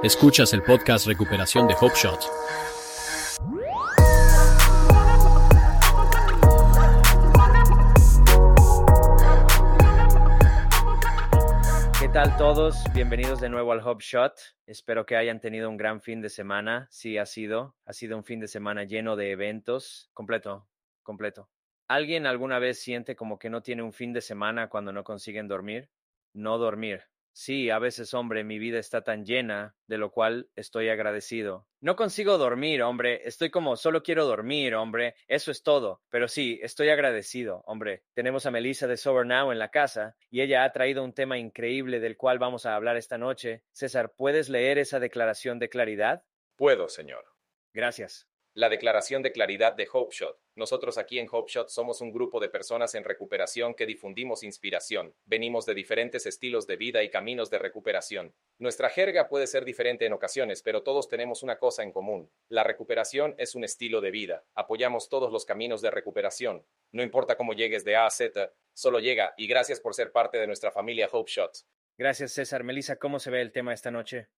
Escuchas el podcast Recuperación de Hope Shot. ¿Qué tal todos? Bienvenidos de nuevo al Hope Shot. Espero que hayan tenido un gran fin de semana. Sí, ha sido. Ha sido un fin de semana lleno de eventos. Completo, completo. ¿Alguien alguna vez siente como que no tiene un fin de semana cuando no consiguen dormir? No dormir. Sí, a veces, hombre, mi vida está tan llena, de lo cual estoy agradecido. No consigo dormir, hombre, estoy como solo quiero dormir, hombre, eso es todo. Pero sí, estoy agradecido, hombre. Tenemos a Melissa de Sober Now en la casa y ella ha traído un tema increíble del cual vamos a hablar esta noche. César, ¿puedes leer esa declaración de claridad? Puedo, señor. Gracias. La declaración de claridad de Hope Shot. Nosotros aquí en Hope Shot somos un grupo de personas en recuperación que difundimos inspiración. Venimos de diferentes estilos de vida y caminos de recuperación. Nuestra jerga puede ser diferente en ocasiones, pero todos tenemos una cosa en común. La recuperación es un estilo de vida. Apoyamos todos los caminos de recuperación. No importa cómo llegues de A a Z, solo llega y gracias por ser parte de nuestra familia Hope Shot. Gracias, César. Melissa, ¿cómo se ve el tema esta noche?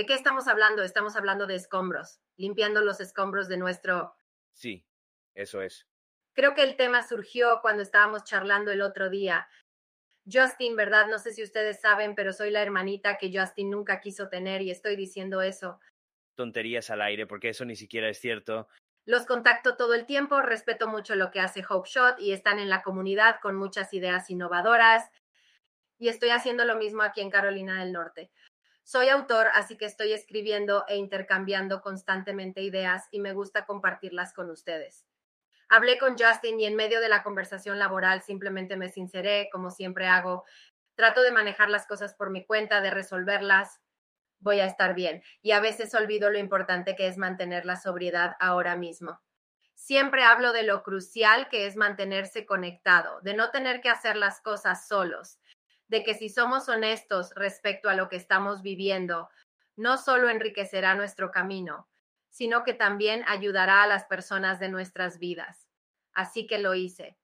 ¿De qué estamos hablando? Estamos hablando de escombros, limpiando los escombros de nuestro... Sí, eso es. Creo que el tema surgió cuando estábamos charlando el otro día. Justin, ¿verdad? No sé si ustedes saben, pero soy la hermanita que Justin nunca quiso tener y estoy diciendo eso. Tonterías al aire, porque eso ni siquiera es cierto. Los contacto todo el tiempo, respeto mucho lo que hace Hope Shot y están en la comunidad con muchas ideas innovadoras. Y estoy haciendo lo mismo aquí en Carolina del Norte. Soy autor, así que estoy escribiendo e intercambiando constantemente ideas y me gusta compartirlas con ustedes. Hablé con Justin y en medio de la conversación laboral simplemente me sinceré, como siempre hago. Trato de manejar las cosas por mi cuenta, de resolverlas. Voy a estar bien. Y a veces olvido lo importante que es mantener la sobriedad ahora mismo. Siempre hablo de lo crucial que es mantenerse conectado, de no tener que hacer las cosas solos, de que si somos honestos respecto a lo que estamos viviendo, no solo enriquecerá nuestro camino, sino que también ayudará a las personas de nuestras vidas. Así que lo hice.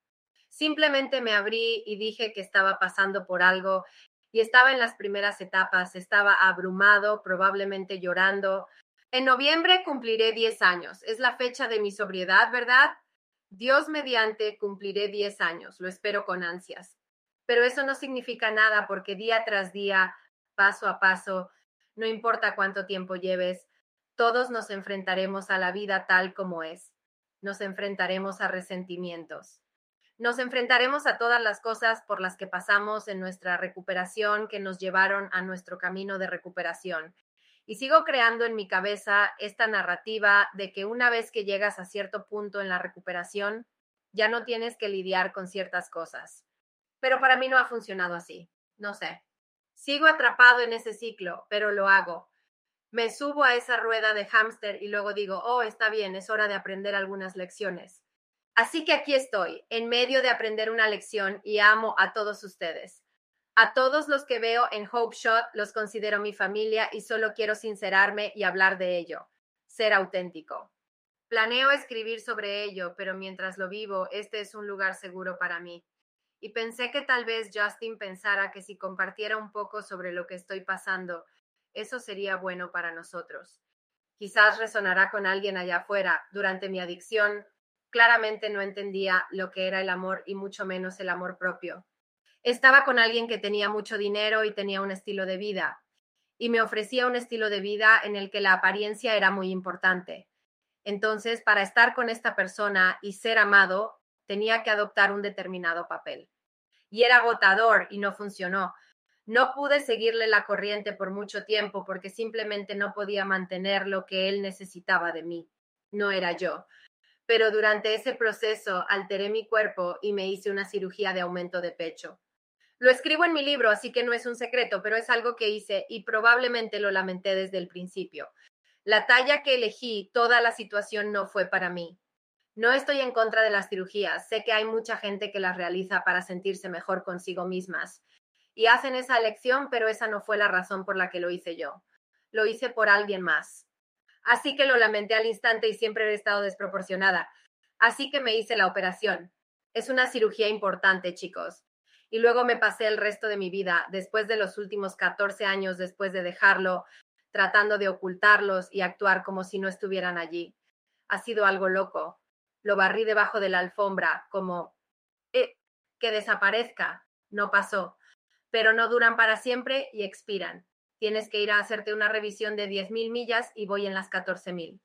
Simplemente me abrí y dije que estaba pasando por algo y estaba en las primeras etapas, estaba abrumado, probablemente llorando. En noviembre cumpliré 10 años. Es la fecha de mi sobriedad, ¿verdad? Dios mediante cumpliré 10 años. Lo espero con ansias pero eso no significa nada porque día tras día, paso a paso, no importa cuánto tiempo lleves, todos nos enfrentaremos a la vida tal como es. Nos enfrentaremos a resentimientos. Nos enfrentaremos a todas las cosas por las que pasamos en nuestra recuperación que nos llevaron a nuestro camino de recuperación. Y sigo creando en mi cabeza esta narrativa de que una vez que llegas a cierto punto en la recuperación, ya no tienes que lidiar con ciertas cosas pero para mí no ha funcionado así. No sé. Sigo atrapado en ese ciclo, pero lo hago. Me subo a esa rueda de hámster y luego digo, oh, está bien, es hora de aprender algunas lecciones. Así que aquí estoy, en medio de aprender una lección y amo a todos ustedes. A todos los que veo en Hope Shot los considero mi familia y solo quiero sincerarme y hablar de ello, ser auténtico. Planeo escribir sobre ello, pero mientras lo vivo, este es un lugar seguro para mí y pensé que tal vez Justin pensara que si compartiera un poco sobre lo que estoy pasando, eso sería bueno para nosotros. Quizás resonará con alguien allá afuera. Durante mi adicción, claramente no entendía lo que era el amor y mucho menos el amor propio. Estaba con alguien que tenía mucho dinero y tenía un estilo de vida, y me ofrecía un estilo de vida en el que la apariencia era muy importante. Entonces, para estar con esta persona y ser amado, tenía que adoptar un determinado papel. Y era agotador y no funcionó. No pude seguirle la corriente por mucho tiempo porque simplemente no podía mantener lo que él necesitaba de mí. No era yo. Pero durante ese proceso alteré mi cuerpo y me hice una cirugía de aumento de pecho. Lo escribo en mi libro, así que no es un secreto, pero es algo que hice y probablemente lo lamenté desde el principio. La talla que elegí, toda la situación no fue para mí. No estoy en contra de las cirugías. Sé que hay mucha gente que las realiza para sentirse mejor consigo mismas. Y hacen esa elección, pero esa no fue la razón por la que lo hice yo. Lo hice por alguien más. Así que lo lamenté al instante y siempre he estado desproporcionada. Así que me hice la operación. Es una cirugía importante, chicos. Y luego me pasé el resto de mi vida, después de los últimos 14 años después de dejarlo, tratando de ocultarlos y actuar como si no estuvieran allí. Ha sido algo loco. Lo barrí debajo de la alfombra, como eh, que desaparezca. No pasó. Pero no duran para siempre y expiran. Tienes que ir a hacerte una revisión de 10.000 millas y voy en las 14.000.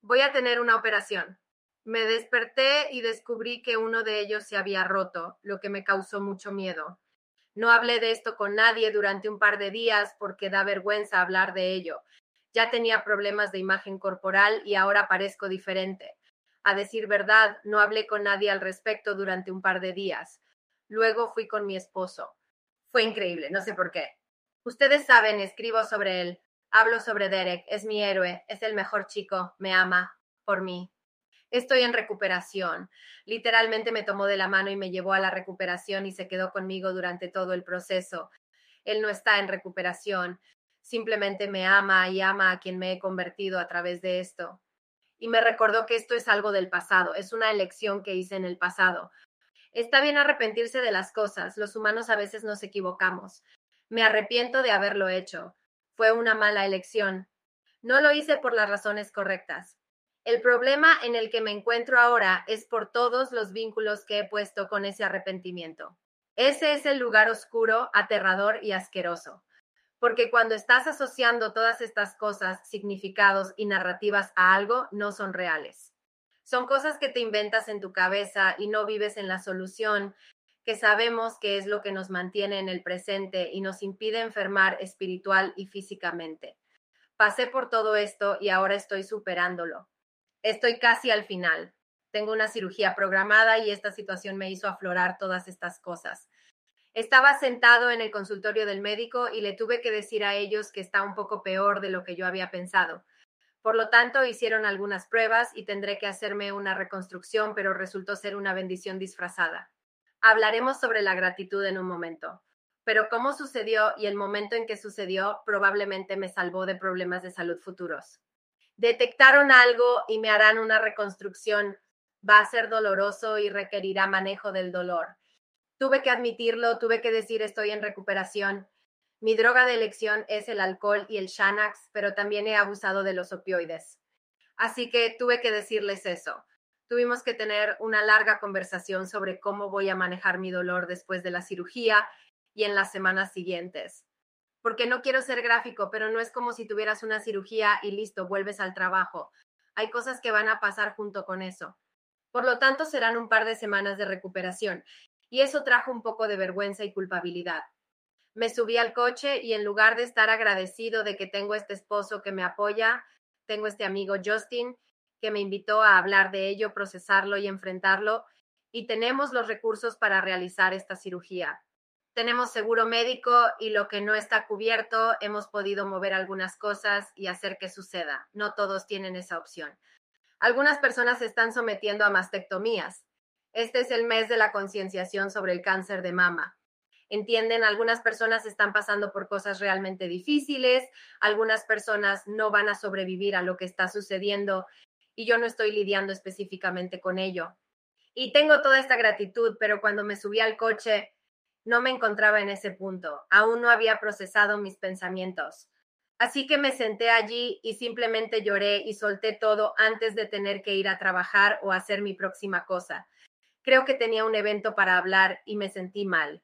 Voy a tener una operación. Me desperté y descubrí que uno de ellos se había roto, lo que me causó mucho miedo. No hablé de esto con nadie durante un par de días porque da vergüenza hablar de ello. Ya tenía problemas de imagen corporal y ahora parezco diferente. A decir verdad, no hablé con nadie al respecto durante un par de días. Luego fui con mi esposo. Fue increíble, no sé por qué. Ustedes saben, escribo sobre él, hablo sobre Derek, es mi héroe, es el mejor chico, me ama, por mí. Estoy en recuperación. Literalmente me tomó de la mano y me llevó a la recuperación y se quedó conmigo durante todo el proceso. Él no está en recuperación, simplemente me ama y ama a quien me he convertido a través de esto. Y me recordó que esto es algo del pasado, es una elección que hice en el pasado. Está bien arrepentirse de las cosas, los humanos a veces nos equivocamos. Me arrepiento de haberlo hecho. Fue una mala elección. No lo hice por las razones correctas. El problema en el que me encuentro ahora es por todos los vínculos que he puesto con ese arrepentimiento. Ese es el lugar oscuro, aterrador y asqueroso. Porque cuando estás asociando todas estas cosas, significados y narrativas a algo, no son reales. Son cosas que te inventas en tu cabeza y no vives en la solución, que sabemos que es lo que nos mantiene en el presente y nos impide enfermar espiritual y físicamente. Pasé por todo esto y ahora estoy superándolo. Estoy casi al final. Tengo una cirugía programada y esta situación me hizo aflorar todas estas cosas. Estaba sentado en el consultorio del médico y le tuve que decir a ellos que está un poco peor de lo que yo había pensado. Por lo tanto, hicieron algunas pruebas y tendré que hacerme una reconstrucción, pero resultó ser una bendición disfrazada. Hablaremos sobre la gratitud en un momento, pero cómo sucedió y el momento en que sucedió probablemente me salvó de problemas de salud futuros detectaron algo y me harán una reconstrucción. Va a ser doloroso y requerirá manejo del dolor. Tuve que admitirlo, tuve que decir estoy en recuperación. Mi droga de elección es el alcohol y el Xanax, pero también he abusado de los opioides. Así que tuve que decirles eso. Tuvimos que tener una larga conversación sobre cómo voy a manejar mi dolor después de la cirugía y en las semanas siguientes porque no quiero ser gráfico, pero no es como si tuvieras una cirugía y listo, vuelves al trabajo. Hay cosas que van a pasar junto con eso. Por lo tanto, serán un par de semanas de recuperación. Y eso trajo un poco de vergüenza y culpabilidad. Me subí al coche y en lugar de estar agradecido de que tengo este esposo que me apoya, tengo este amigo Justin que me invitó a hablar de ello, procesarlo y enfrentarlo, y tenemos los recursos para realizar esta cirugía tenemos seguro médico y lo que no está cubierto, hemos podido mover algunas cosas y hacer que suceda. No todos tienen esa opción. Algunas personas se están sometiendo a mastectomías. Este es el mes de la concienciación sobre el cáncer de mama. Entienden, algunas personas están pasando por cosas realmente difíciles, algunas personas no van a sobrevivir a lo que está sucediendo y yo no estoy lidiando específicamente con ello. Y tengo toda esta gratitud, pero cuando me subí al coche, no me encontraba en ese punto, aún no había procesado mis pensamientos. Así que me senté allí y simplemente lloré y solté todo antes de tener que ir a trabajar o hacer mi próxima cosa. Creo que tenía un evento para hablar y me sentí mal.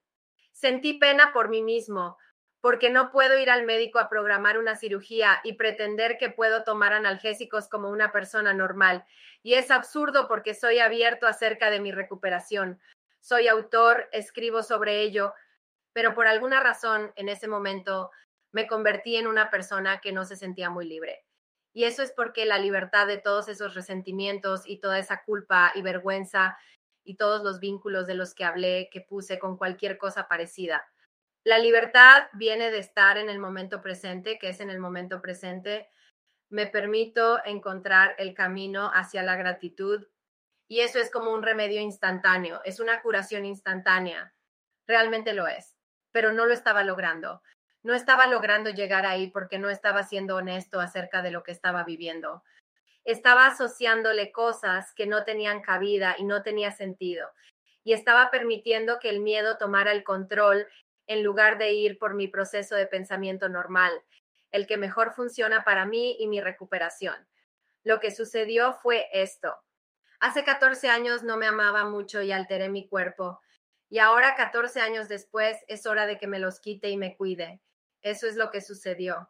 Sentí pena por mí mismo, porque no puedo ir al médico a programar una cirugía y pretender que puedo tomar analgésicos como una persona normal. Y es absurdo porque soy abierto acerca de mi recuperación soy autor, escribo sobre ello, pero por alguna razón en ese momento me convertí en una persona que no se sentía muy libre. Y eso es porque la libertad de todos esos resentimientos y toda esa culpa y vergüenza y todos los vínculos de los que hablé, que puse con cualquier cosa parecida. La libertad viene de estar en el momento presente, que es en el momento presente. Me permito encontrar el camino hacia la gratitud y eso es como un remedio instantáneo, es una curación instantánea. Realmente lo es, pero no lo estaba logrando. No estaba logrando llegar ahí porque no estaba siendo honesto acerca de lo que estaba viviendo. Estaba asociándole cosas que no tenían cabida y no tenía sentido. Y estaba permitiendo que el miedo tomara el control en lugar de ir por mi proceso de pensamiento normal. el que mejor funciona para mí y mi recuperación. Lo que sucedió fue esto. Hace 14 años no me amaba mucho y alteré mi cuerpo. Y ahora, 14 años después, es hora de que me los quite y me cuide. Eso es lo que sucedió.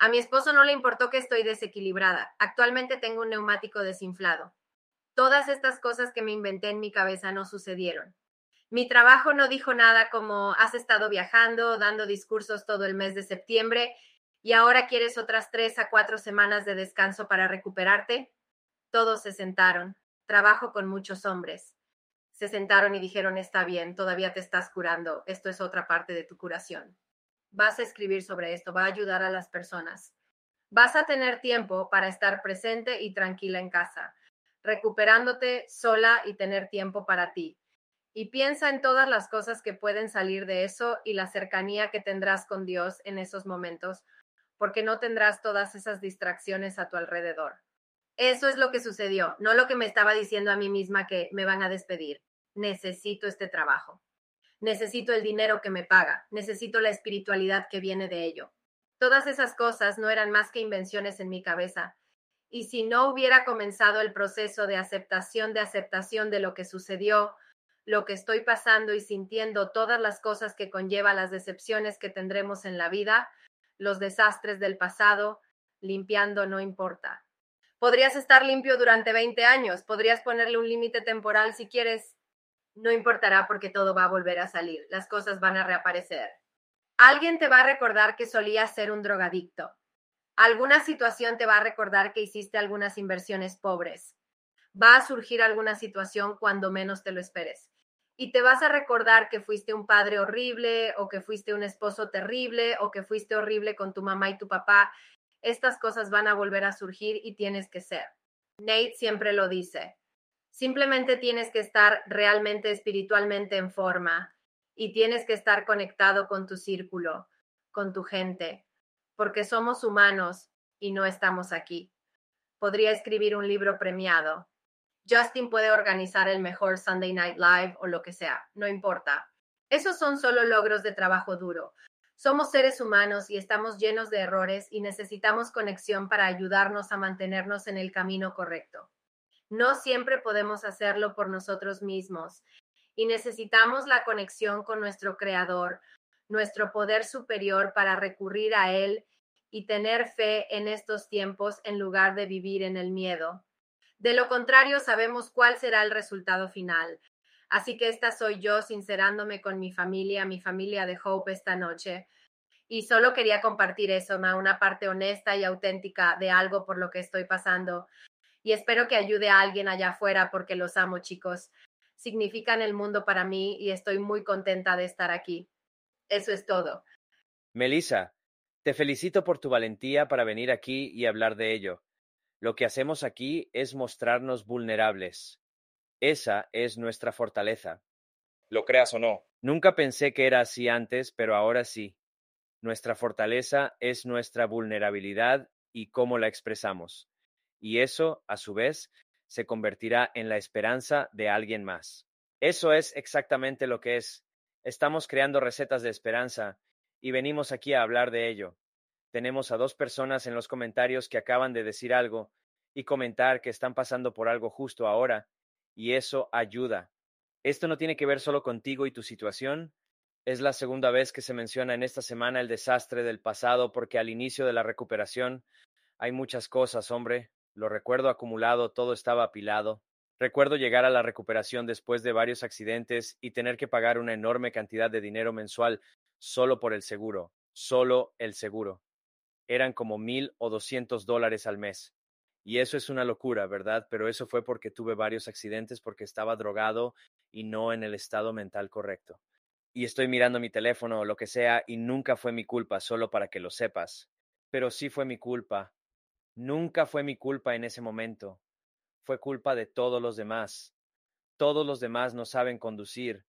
A mi esposo no le importó que estoy desequilibrada. Actualmente tengo un neumático desinflado. Todas estas cosas que me inventé en mi cabeza no sucedieron. Mi trabajo no dijo nada como has estado viajando, dando discursos todo el mes de septiembre y ahora quieres otras tres a cuatro semanas de descanso para recuperarte. Todos se sentaron. Trabajo con muchos hombres. Se sentaron y dijeron, está bien, todavía te estás curando. Esto es otra parte de tu curación vas a escribir sobre esto, va a ayudar a las personas. Vas a tener tiempo para estar presente y tranquila en casa, recuperándote sola y tener tiempo para ti. Y piensa en todas las cosas que pueden salir de eso y la cercanía que tendrás con Dios en esos momentos, porque no tendrás todas esas distracciones a tu alrededor. Eso es lo que sucedió, no lo que me estaba diciendo a mí misma que me van a despedir. Necesito este trabajo necesito el dinero que me paga, necesito la espiritualidad que viene de ello. Todas esas cosas no eran más que invenciones en mi cabeza. Y si no hubiera comenzado el proceso de aceptación, de aceptación de lo que sucedió, lo que estoy pasando y sintiendo, todas las cosas que conlleva las decepciones que tendremos en la vida, los desastres del pasado, limpiando no importa. Podrías estar limpio durante 20 años, podrías ponerle un límite temporal si quieres, no importará porque todo va a volver a salir, las cosas van a reaparecer. Alguien te va a recordar que solías ser un drogadicto. Alguna situación te va a recordar que hiciste algunas inversiones pobres. Va a surgir alguna situación cuando menos te lo esperes. Y te vas a recordar que fuiste un padre horrible o que fuiste un esposo terrible o que fuiste horrible con tu mamá y tu papá. Estas cosas van a volver a surgir y tienes que ser. Nate siempre lo dice. Simplemente tienes que estar realmente espiritualmente en forma y tienes que estar conectado con tu círculo, con tu gente, porque somos humanos y no estamos aquí. Podría escribir un libro premiado. Justin puede organizar el mejor Sunday Night Live o lo que sea, no importa. Esos son solo logros de trabajo duro. Somos seres humanos y estamos llenos de errores y necesitamos conexión para ayudarnos a mantenernos en el camino correcto. No siempre podemos hacerlo por nosotros mismos y necesitamos la conexión con nuestro Creador, nuestro poder superior para recurrir a Él y tener fe en estos tiempos en lugar de vivir en el miedo. De lo contrario, sabemos cuál será el resultado final. Así que esta soy yo sincerándome con mi familia, mi familia de Hope esta noche. Y solo quería compartir eso, una parte honesta y auténtica de algo por lo que estoy pasando y espero que ayude a alguien allá afuera porque los amo, chicos. Significan el mundo para mí y estoy muy contenta de estar aquí. Eso es todo. Melissa, te felicito por tu valentía para venir aquí y hablar de ello. Lo que hacemos aquí es mostrarnos vulnerables. Esa es nuestra fortaleza. Lo creas o no. Nunca pensé que era así antes, pero ahora sí. Nuestra fortaleza es nuestra vulnerabilidad y cómo la expresamos y eso, a su vez, se convertirá en la esperanza de alguien más. Eso es exactamente lo que es. Estamos creando recetas de esperanza y venimos aquí a hablar de ello. Tenemos a dos personas en los comentarios que acaban de decir algo y comentar que están pasando por algo justo ahora, y eso ayuda. Esto no tiene que ver solo contigo y tu situación. Es la segunda vez que se menciona en esta semana el desastre del pasado porque al inicio de la recuperación hay muchas cosas, hombre, lo recuerdo acumulado, todo estaba apilado. Recuerdo llegar a la recuperación después de varios accidentes y tener que pagar una enorme cantidad de dinero mensual solo por el seguro, solo el seguro. Eran como mil o doscientos dólares al mes. Y eso es una locura, ¿verdad? Pero eso fue porque tuve varios accidentes porque estaba drogado y no en el estado mental correcto. Y estoy mirando mi teléfono o lo que sea y nunca fue mi culpa, solo para que lo sepas. Pero sí fue mi culpa Nunca fue mi culpa en ese momento. Fue culpa de todos los demás. Todos los demás no saben conducir,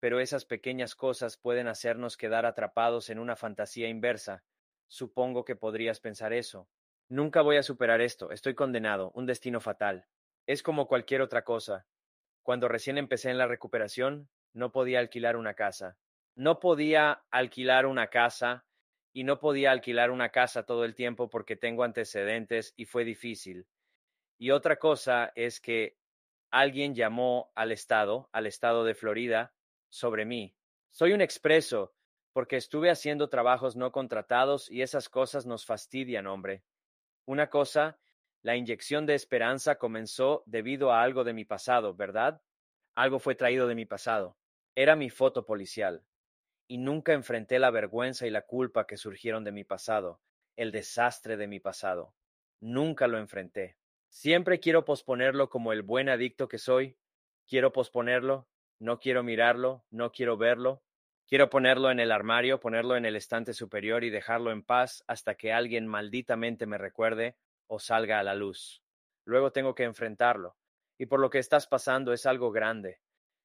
pero esas pequeñas cosas pueden hacernos quedar atrapados en una fantasía inversa. Supongo que podrías pensar eso. Nunca voy a superar esto, estoy condenado, un destino fatal. Es como cualquier otra cosa. Cuando recién empecé en la recuperación, no podía alquilar una casa. No podía alquilar una casa y no podía alquilar una casa todo el tiempo porque tengo antecedentes y fue difícil. Y otra cosa es que alguien llamó al estado, al estado de Florida, sobre mí. Soy un expreso porque estuve haciendo trabajos no contratados y esas cosas nos fastidian, hombre. Una cosa, la inyección de esperanza comenzó debido a algo de mi pasado, ¿verdad? Algo fue traído de mi pasado. Era mi foto policial y nunca enfrenté la vergüenza y la culpa que surgieron de mi pasado, el desastre de mi pasado. Nunca lo enfrenté. Siempre quiero posponerlo como el buen adicto que soy. Quiero posponerlo, no quiero mirarlo, no quiero verlo. Quiero ponerlo en el armario, ponerlo en el estante superior y dejarlo en paz hasta que alguien malditamente me recuerde o salga a la luz. Luego tengo que enfrentarlo. Y por lo que estás pasando es algo grande.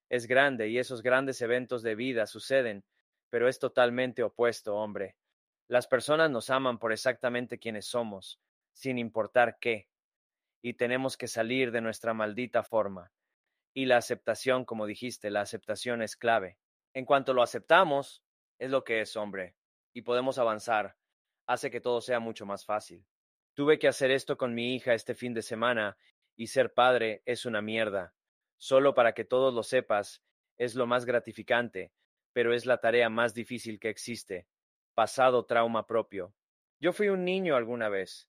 Es grande y esos grandes eventos de vida suceden pero es totalmente opuesto, hombre. Las personas nos aman por exactamente quienes somos, sin importar qué, y tenemos que salir de nuestra maldita forma. Y la aceptación, como dijiste, la aceptación es clave. En cuanto lo aceptamos, es lo que es, hombre, y podemos avanzar. Hace que todo sea mucho más fácil. Tuve que hacer esto con mi hija este fin de semana, y ser padre es una mierda. Solo para que todos lo sepas, es lo más gratificante, pero es la tarea más difícil que existe. Pasado trauma propio. Yo fui un niño alguna vez,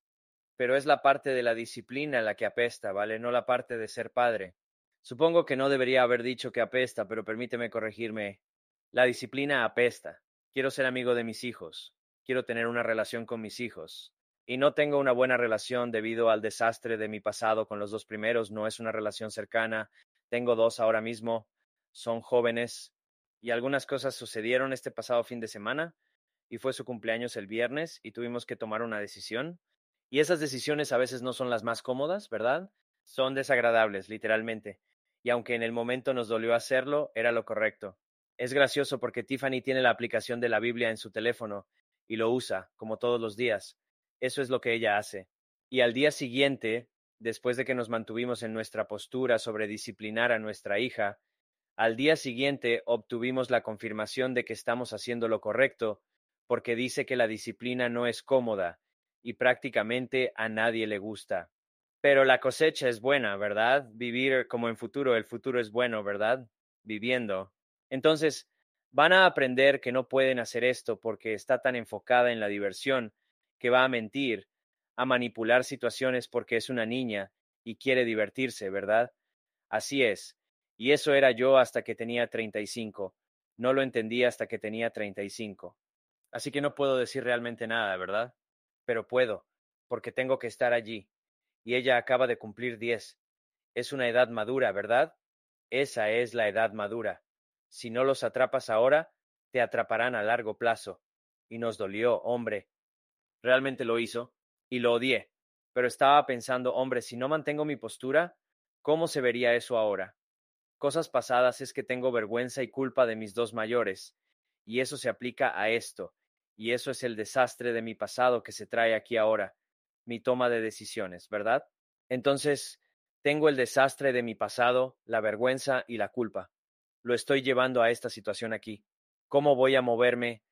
pero es la parte de la disciplina la que apesta, ¿vale? No la parte de ser padre. Supongo que no debería haber dicho que apesta, pero permíteme corregirme. La disciplina apesta. Quiero ser amigo de mis hijos. Quiero tener una relación con mis hijos. Y no tengo una buena relación debido al desastre de mi pasado con los dos primeros. No es una relación cercana. Tengo dos ahora mismo. Son jóvenes y algunas cosas sucedieron este pasado fin de semana y fue su cumpleaños el viernes y tuvimos que tomar una decisión. Y esas decisiones a veces no son las más cómodas, ¿verdad? Son desagradables, literalmente. Y aunque en el momento nos dolió hacerlo, era lo correcto. Es gracioso porque Tiffany tiene la aplicación de la Biblia en su teléfono y lo usa, como todos los días. Eso es lo que ella hace. Y al día siguiente, después de que nos mantuvimos en nuestra postura sobre disciplinar a nuestra hija, al día siguiente obtuvimos la confirmación de que estamos haciendo lo correcto, porque dice que la disciplina no es cómoda y prácticamente a nadie le gusta. Pero la cosecha es buena, ¿verdad? Vivir como en futuro, el futuro es bueno, ¿verdad? Viviendo. Entonces, van a aprender que no pueden hacer esto porque está tan enfocada en la diversión que va a mentir, a manipular situaciones porque es una niña y quiere divertirse, ¿verdad? Así es, y eso era yo hasta que tenía 35. No lo entendí hasta que tenía 35. Así que no puedo decir realmente nada, ¿verdad? Pero puedo, porque tengo que estar allí. Y ella acaba de cumplir 10. Es una edad madura, ¿verdad? Esa es la edad madura. Si no los atrapas ahora, te atraparán a largo plazo. Y nos dolió, hombre. Realmente lo hizo, y lo odié. Pero estaba pensando, hombre, si no mantengo mi postura, ¿cómo se vería eso ahora? Cosas pasadas es que tengo vergüenza y culpa de mis dos mayores, y eso se aplica a esto, y eso es el desastre de mi pasado que se trae aquí ahora, mi toma de decisiones, ¿verdad? Entonces, tengo el desastre de mi pasado, la vergüenza y la culpa. Lo estoy llevando a esta situación aquí. ¿Cómo voy a moverme?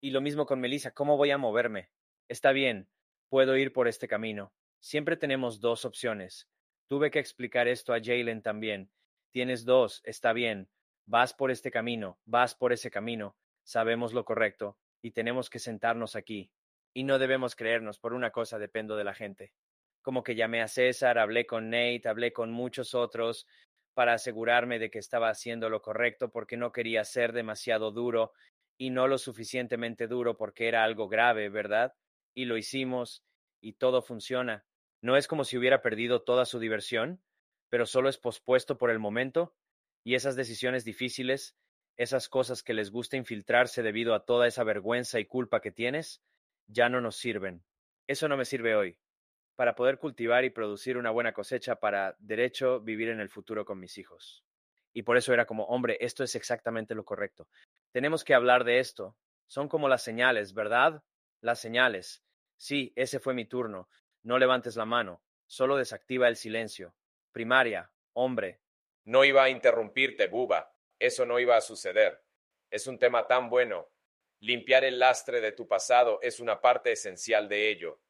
Y lo mismo con Melissa, ¿cómo voy a moverme? Está bien, puedo ir por este camino. Siempre tenemos dos opciones. Tuve que explicar esto a Jalen también, Tienes dos, está bien. Vas por este camino, vas por ese camino. Sabemos lo correcto y tenemos que sentarnos aquí. Y no debemos creernos, por una cosa dependo de la gente. Como que llamé a César, hablé con Nate, hablé con muchos otros para asegurarme de que estaba haciendo lo correcto porque no quería ser demasiado duro y no lo suficientemente duro porque era algo grave, ¿verdad? Y lo hicimos y todo funciona. No es como si hubiera perdido toda su diversión, pero solo es pospuesto por el momento, y esas decisiones difíciles, esas cosas que les gusta infiltrarse debido a toda esa vergüenza y culpa que tienes, ya no nos sirven. Eso no me sirve hoy, para poder cultivar y producir una buena cosecha para, derecho, vivir en el futuro con mis hijos. Y por eso era como, hombre, esto es exactamente lo correcto. Tenemos que hablar de esto. Son como las señales, ¿verdad? Las señales. Sí, ese fue mi turno. No levantes la mano. Solo desactiva el silencio primaria, hombre. No iba a interrumpirte, Buba. Eso no iba a suceder. Es un tema tan bueno. Limpiar el lastre de tu pasado es una parte esencial de ello.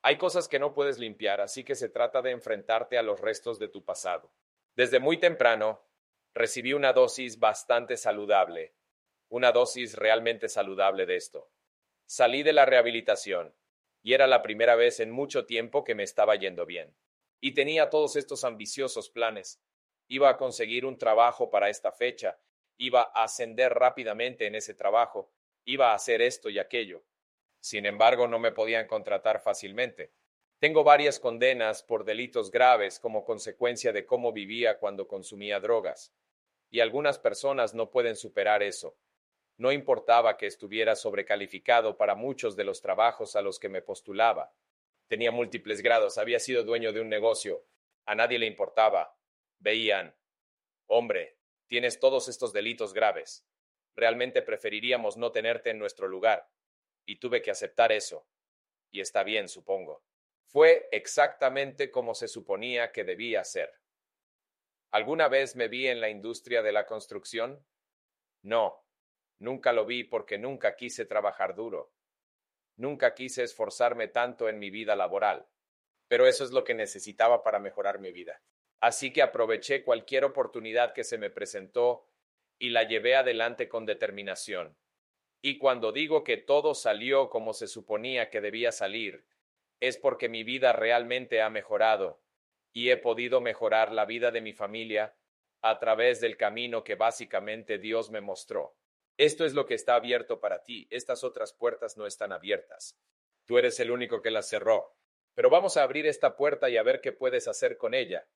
Hay cosas que no puedes limpiar, así que se trata de enfrentarte a los restos de tu pasado. Desde muy temprano, recibí una dosis bastante saludable, una dosis realmente saludable de esto. Salí de la rehabilitación, y era la primera vez en mucho tiempo que me estaba yendo bien. Y tenía todos estos ambiciosos planes. Iba a conseguir un trabajo para esta fecha, iba a ascender rápidamente en ese trabajo, iba a hacer esto y aquello. Sin embargo, no me podían contratar fácilmente. Tengo varias condenas por delitos graves como consecuencia de cómo vivía cuando consumía drogas. Y algunas personas no pueden superar eso. No importaba que estuviera sobrecalificado para muchos de los trabajos a los que me postulaba. Tenía múltiples grados, había sido dueño de un negocio. A nadie le importaba. Veían, hombre, tienes todos estos delitos graves. Realmente preferiríamos no tenerte en nuestro lugar. Y tuve que aceptar eso. Y está bien, supongo. Fue exactamente como se suponía que debía ser. ¿Alguna vez me vi en la industria de la construcción? No, nunca lo vi porque nunca quise trabajar duro. Nunca quise esforzarme tanto en mi vida laboral. Pero eso es lo que necesitaba para mejorar mi vida. Así que aproveché cualquier oportunidad que se me presentó y la llevé adelante con determinación. Y cuando digo que todo salió como se suponía que debía salir, es porque mi vida realmente ha mejorado y he podido mejorar la vida de mi familia a través del camino que básicamente Dios me mostró. Esto es lo que está abierto para ti, estas otras puertas no están abiertas. Tú eres el único que las cerró. Pero vamos a abrir esta puerta y a ver qué puedes hacer con ella.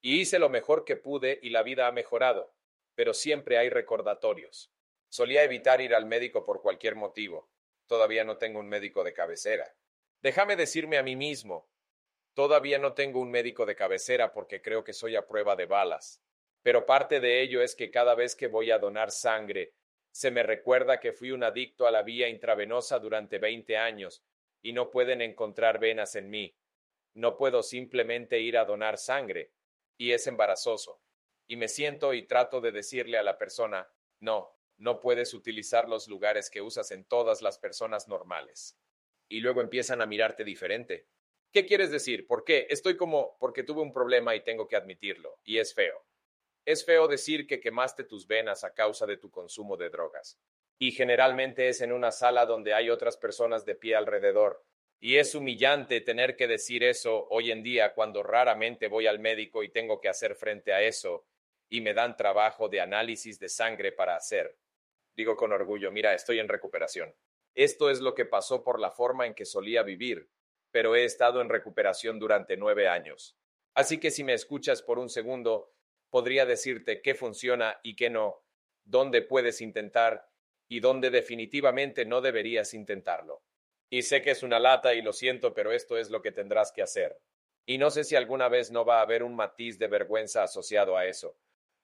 Y hice lo mejor que pude y la vida ha mejorado, pero siempre hay recordatorios. Solía evitar ir al médico por cualquier motivo. Todavía no tengo un médico de cabecera. Déjame decirme a mí mismo, todavía no tengo un médico de cabecera porque creo que soy a prueba de balas. Pero parte de ello es que cada vez que voy a donar sangre, se me recuerda que fui un adicto a la vía intravenosa durante veinte años y no pueden encontrar venas en mí. No puedo simplemente ir a donar sangre. Y es embarazoso. Y me siento y trato de decirle a la persona, no, no puedes utilizar los lugares que usas en todas las personas normales y luego empiezan a mirarte diferente. ¿Qué quieres decir? ¿Por qué? Estoy como porque tuve un problema y tengo que admitirlo, y es feo. Es feo decir que quemaste tus venas a causa de tu consumo de drogas. Y generalmente es en una sala donde hay otras personas de pie alrededor. Y es humillante tener que decir eso hoy en día cuando raramente voy al médico y tengo que hacer frente a eso y me dan trabajo de análisis de sangre para hacer. Digo con orgullo, mira, estoy en recuperación. Esto es lo que pasó por la forma en que solía vivir, pero he estado en recuperación durante nueve años. Así que si me escuchas por un segundo, podría decirte qué funciona y qué no, dónde puedes intentar y dónde definitivamente no deberías intentarlo. Y sé que es una lata y lo siento, pero esto es lo que tendrás que hacer. Y no sé si alguna vez no va a haber un matiz de vergüenza asociado a eso.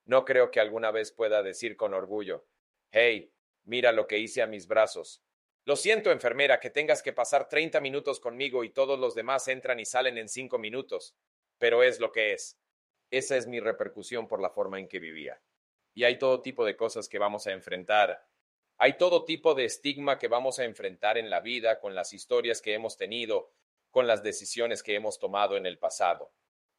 No creo que alguna vez pueda decir con orgullo, hey, mira lo que hice a mis brazos. Lo siento, enfermera, que tengas que pasar 30 minutos conmigo y todos los demás entran y salen en cinco minutos, pero es lo que es. Esa es mi repercusión por la forma en que vivía. Y hay todo tipo de cosas que vamos a enfrentar. Hay todo tipo de estigma que vamos a enfrentar en la vida con las historias que hemos tenido, con las decisiones que hemos tomado en el pasado.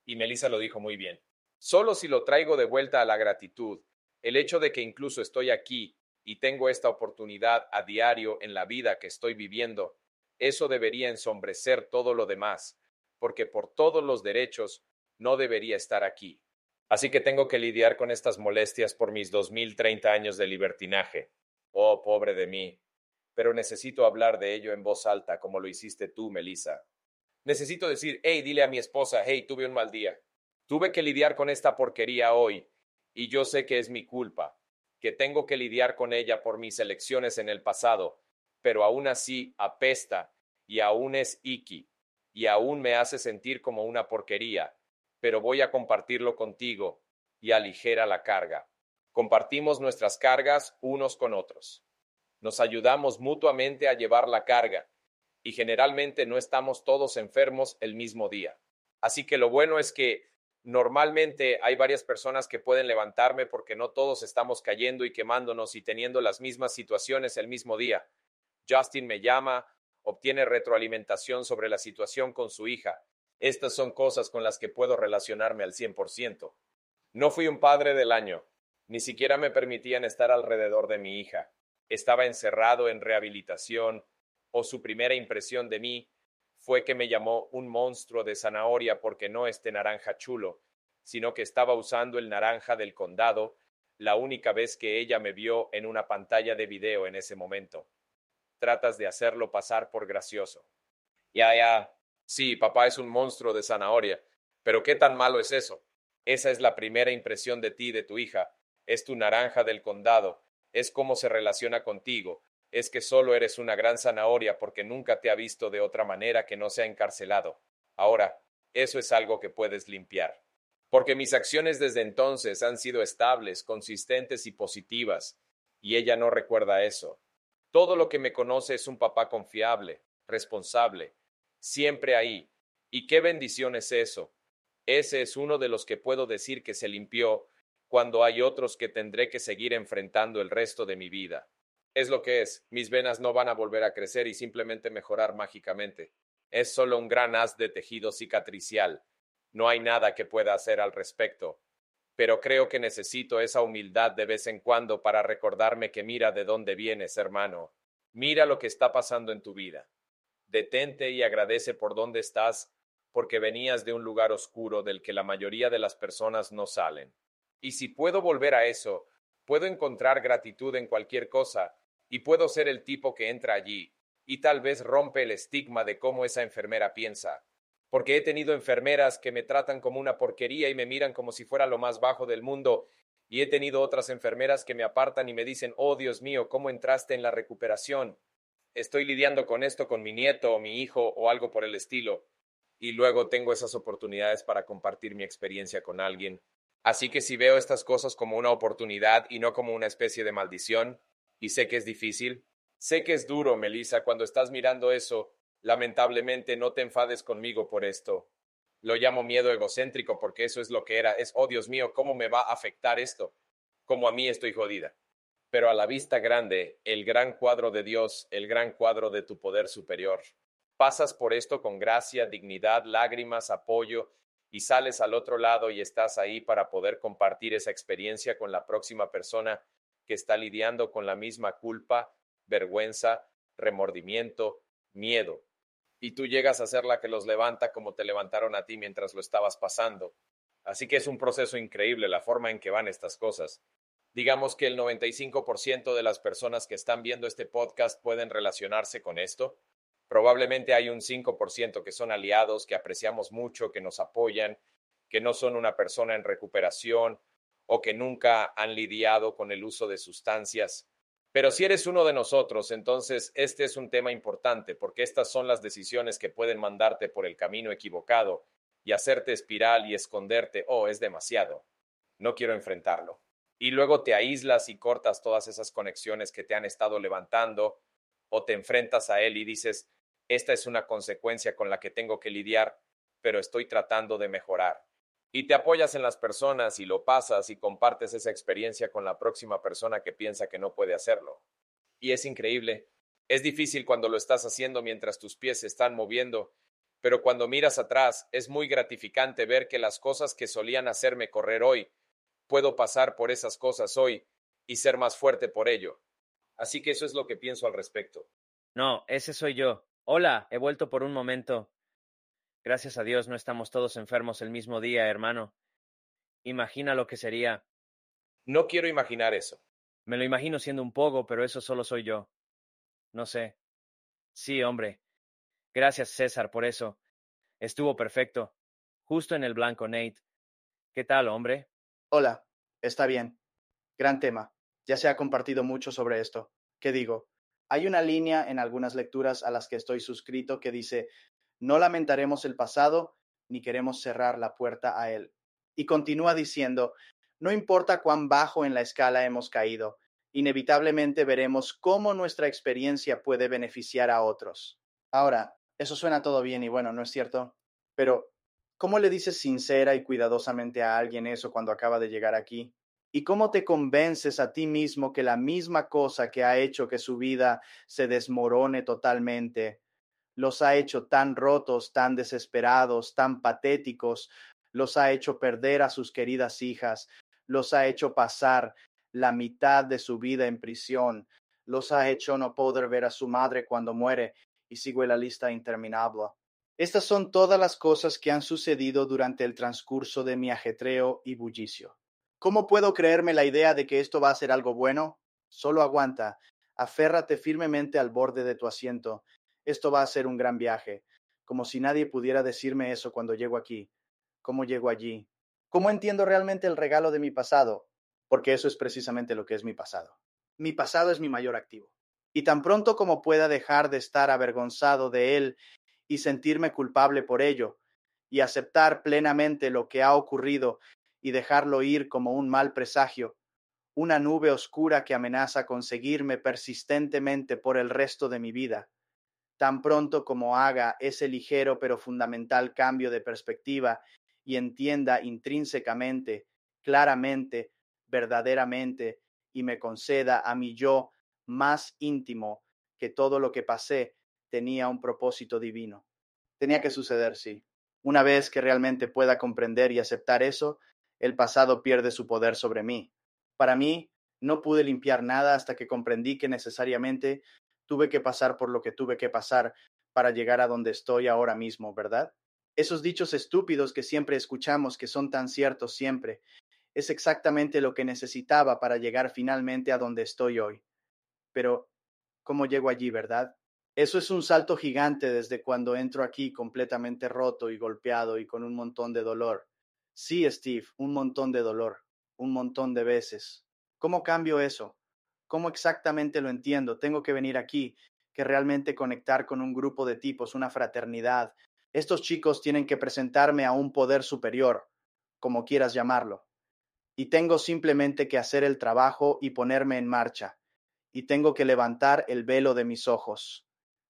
Y Melissa lo dijo muy bien. Solo si lo traigo de vuelta a la gratitud, el hecho de que incluso estoy aquí y tengo esta oportunidad a diario en la vida que estoy viviendo, eso debería ensombrecer todo lo demás, porque por todos los derechos no debería estar aquí. Así que tengo que lidiar con estas molestias por mis dos mil treinta años de libertinaje. Oh, pobre de mí. Pero necesito hablar de ello en voz alta, como lo hiciste tú, Melissa. Necesito decir, hey, dile a mi esposa, hey, tuve un mal día. Tuve que lidiar con esta porquería hoy, y yo sé que es mi culpa que tengo que lidiar con ella por mis elecciones en el pasado, pero aún así apesta y aún es iki y aún me hace sentir como una porquería, pero voy a compartirlo contigo y aligera la carga. Compartimos nuestras cargas unos con otros. Nos ayudamos mutuamente a llevar la carga y generalmente no estamos todos enfermos el mismo día. Así que lo bueno es que Normalmente hay varias personas que pueden levantarme porque no todos estamos cayendo y quemándonos y teniendo las mismas situaciones el mismo día. Justin me llama, obtiene retroalimentación sobre la situación con su hija. Estas son cosas con las que puedo relacionarme al 100%. No fui un padre del año. Ni siquiera me permitían estar alrededor de mi hija. Estaba encerrado en rehabilitación, o su primera impresión de mí fue que me llamó un monstruo de zanahoria porque no este naranja chulo, sino que estaba usando el naranja del condado la única vez que ella me vio en una pantalla de video en ese momento. Tratas de hacerlo pasar por gracioso. Ya, ya. Sí, papá es un monstruo de zanahoria. Pero ¿qué tan malo es eso? Esa es la primera impresión de ti, de tu hija. Es tu naranja del condado. Es cómo se relaciona contigo es que solo eres una gran zanahoria porque nunca te ha visto de otra manera que no sea encarcelado. Ahora, eso es algo que puedes limpiar. Porque mis acciones desde entonces han sido estables, consistentes y positivas, y ella no recuerda eso. Todo lo que me conoce es un papá confiable, responsable, siempre ahí. Y qué bendición es eso. Ese es uno de los que puedo decir que se limpió cuando hay otros que tendré que seguir enfrentando el resto de mi vida. Es lo que es. Mis venas no van a volver a crecer y simplemente mejorar mágicamente. Es solo un gran haz de tejido cicatricial. No hay nada que pueda hacer al respecto. Pero creo que necesito esa humildad de vez en cuando para recordarme que mira de dónde vienes, hermano. Mira lo que está pasando en tu vida. Detente y agradece por dónde estás, porque venías de un lugar oscuro del que la mayoría de las personas no salen. Y si puedo volver a eso, puedo encontrar gratitud en cualquier cosa, y puedo ser el tipo que entra allí y tal vez rompe el estigma de cómo esa enfermera piensa. Porque he tenido enfermeras que me tratan como una porquería y me miran como si fuera lo más bajo del mundo, y he tenido otras enfermeras que me apartan y me dicen, oh Dios mío, ¿cómo entraste en la recuperación? Estoy lidiando con esto con mi nieto o mi hijo o algo por el estilo. Y luego tengo esas oportunidades para compartir mi experiencia con alguien. Así que si veo estas cosas como una oportunidad y no como una especie de maldición, y sé que es difícil. Sé que es duro, Melissa, cuando estás mirando eso. Lamentablemente no te enfades conmigo por esto. Lo llamo miedo egocéntrico porque eso es lo que era. Es, oh Dios mío, ¿cómo me va a afectar esto? Como a mí estoy jodida. Pero a la vista grande, el gran cuadro de Dios, el gran cuadro de tu poder superior. Pasas por esto con gracia, dignidad, lágrimas, apoyo, y sales al otro lado y estás ahí para poder compartir esa experiencia con la próxima persona que está lidiando con la misma culpa, vergüenza, remordimiento, miedo. Y tú llegas a ser la que los levanta como te levantaron a ti mientras lo estabas pasando. Así que es un proceso increíble la forma en que van estas cosas. Digamos que el 95% de las personas que están viendo este podcast pueden relacionarse con esto. Probablemente hay un 5% que son aliados, que apreciamos mucho, que nos apoyan, que no son una persona en recuperación o que nunca han lidiado con el uso de sustancias. Pero si eres uno de nosotros, entonces este es un tema importante porque estas son las decisiones que pueden mandarte por el camino equivocado y hacerte espiral y esconderte, oh, es demasiado. No quiero enfrentarlo. Y luego te aíslas y cortas todas esas conexiones que te han estado levantando o te enfrentas a él y dices, esta es una consecuencia con la que tengo que lidiar, pero estoy tratando de mejorar y te apoyas en las personas y lo pasas y compartes esa experiencia con la próxima persona que piensa que no puede hacerlo. Y es increíble. Es difícil cuando lo estás haciendo mientras tus pies se están moviendo, pero cuando miras atrás es muy gratificante ver que las cosas que solían hacerme correr hoy, puedo pasar por esas cosas hoy y ser más fuerte por ello. Así que eso es lo que pienso al respecto. No, ese soy yo. Hola, he vuelto por un momento. Gracias a Dios no estamos todos enfermos el mismo día, hermano. Imagina lo que sería. No quiero imaginar eso. Me lo imagino siendo un poco, pero eso solo soy yo. No sé. Sí, hombre. Gracias, César, por eso. Estuvo perfecto. Justo en el blanco, Nate. ¿Qué tal, hombre? Hola. Está bien. Gran tema. Ya se ha compartido mucho sobre esto. ¿Qué digo? Hay una línea en algunas lecturas a las que estoy suscrito que dice, no lamentaremos el pasado ni queremos cerrar la puerta a él. Y continúa diciendo, no importa cuán bajo en la escala hemos caído, inevitablemente veremos cómo nuestra experiencia puede beneficiar a otros. Ahora, eso suena todo bien y bueno, ¿no es cierto? Pero, ¿cómo le dices sincera y cuidadosamente a alguien eso cuando acaba de llegar aquí? ¿Y cómo te convences a ti mismo que la misma cosa que ha hecho que su vida se desmorone totalmente, los ha hecho tan rotos, tan desesperados, tan patéticos, los ha hecho perder a sus queridas hijas, los ha hecho pasar la mitad de su vida en prisión, los ha hecho no poder ver a su madre cuando muere, y sigue la lista interminable. Estas son todas las cosas que han sucedido durante el transcurso de mi ajetreo y bullicio. ¿Cómo puedo creerme la idea de que esto va a ser algo bueno? Solo aguanta, aférrate firmemente al borde de tu asiento. Esto va a ser un gran viaje, como si nadie pudiera decirme eso cuando llego aquí. ¿Cómo llego allí? ¿Cómo entiendo realmente el regalo de mi pasado? Porque eso es precisamente lo que es mi pasado. Mi pasado es mi mayor activo. Y tan pronto como pueda dejar de estar avergonzado de él y sentirme culpable por ello, y aceptar plenamente lo que ha ocurrido y dejarlo ir como un mal presagio, una nube oscura que amenaza con seguirme persistentemente por el resto de mi vida. Tan pronto como haga ese ligero pero fundamental cambio de perspectiva y entienda intrínsecamente, claramente, verdaderamente, y me conceda a mi yo más íntimo que todo lo que pasé tenía un propósito divino. Tenía que suceder, sí. Una vez que realmente pueda comprender y aceptar eso, el pasado pierde su poder sobre mí. Para mí, no pude limpiar nada hasta que comprendí que necesariamente tuve que pasar por lo que tuve que pasar para llegar a donde estoy ahora mismo, ¿verdad? Esos dichos estúpidos que siempre escuchamos, que son tan ciertos siempre, es exactamente lo que necesitaba para llegar finalmente a donde estoy hoy. Pero, ¿cómo llego allí, verdad? Eso es un salto gigante desde cuando entro aquí completamente roto y golpeado y con un montón de dolor. Sí, Steve, un montón de dolor, un montón de veces. ¿Cómo cambio eso? ¿Cómo exactamente lo entiendo? Tengo que venir aquí, que realmente conectar con un grupo de tipos, una fraternidad. Estos chicos tienen que presentarme a un poder superior, como quieras llamarlo. Y tengo simplemente que hacer el trabajo y ponerme en marcha. Y tengo que levantar el velo de mis ojos.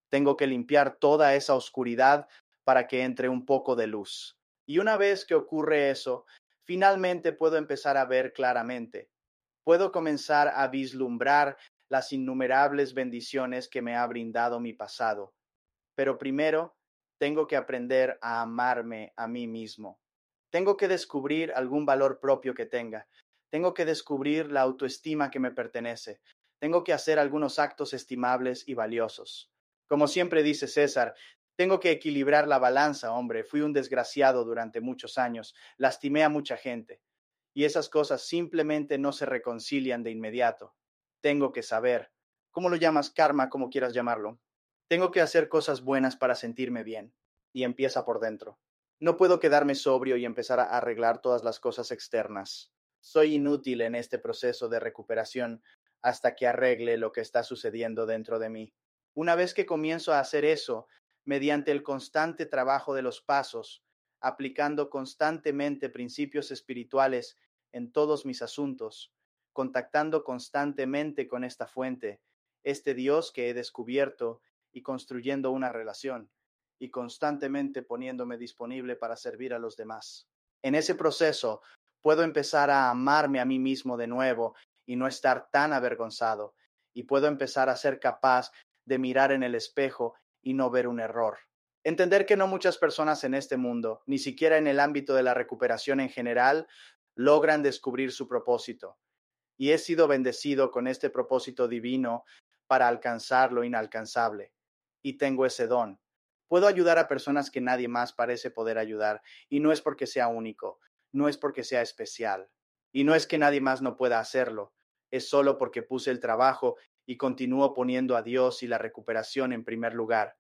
Tengo que limpiar toda esa oscuridad para que entre un poco de luz. Y una vez que ocurre eso, finalmente puedo empezar a ver claramente. Puedo comenzar a vislumbrar las innumerables bendiciones que me ha brindado mi pasado. Pero primero, tengo que aprender a amarme a mí mismo. Tengo que descubrir algún valor propio que tenga. Tengo que descubrir la autoestima que me pertenece. Tengo que hacer algunos actos estimables y valiosos. Como siempre dice César, tengo que equilibrar la balanza, hombre. Fui un desgraciado durante muchos años. Lastimé a mucha gente. Y esas cosas simplemente no se reconcilian de inmediato. Tengo que saber. ¿Cómo lo llamas? Karma, como quieras llamarlo. Tengo que hacer cosas buenas para sentirme bien. Y empieza por dentro. No puedo quedarme sobrio y empezar a arreglar todas las cosas externas. Soy inútil en este proceso de recuperación hasta que arregle lo que está sucediendo dentro de mí. Una vez que comienzo a hacer eso, mediante el constante trabajo de los pasos, aplicando constantemente principios espirituales en todos mis asuntos, contactando constantemente con esta fuente, este Dios que he descubierto y construyendo una relación, y constantemente poniéndome disponible para servir a los demás. En ese proceso puedo empezar a amarme a mí mismo de nuevo y no estar tan avergonzado, y puedo empezar a ser capaz de mirar en el espejo y no ver un error. Entender que no muchas personas en este mundo, ni siquiera en el ámbito de la recuperación en general, logran descubrir su propósito. Y he sido bendecido con este propósito divino para alcanzar lo inalcanzable. Y tengo ese don. Puedo ayudar a personas que nadie más parece poder ayudar, y no es porque sea único, no es porque sea especial, y no es que nadie más no pueda hacerlo, es solo porque puse el trabajo y continúo poniendo a Dios y la recuperación en primer lugar.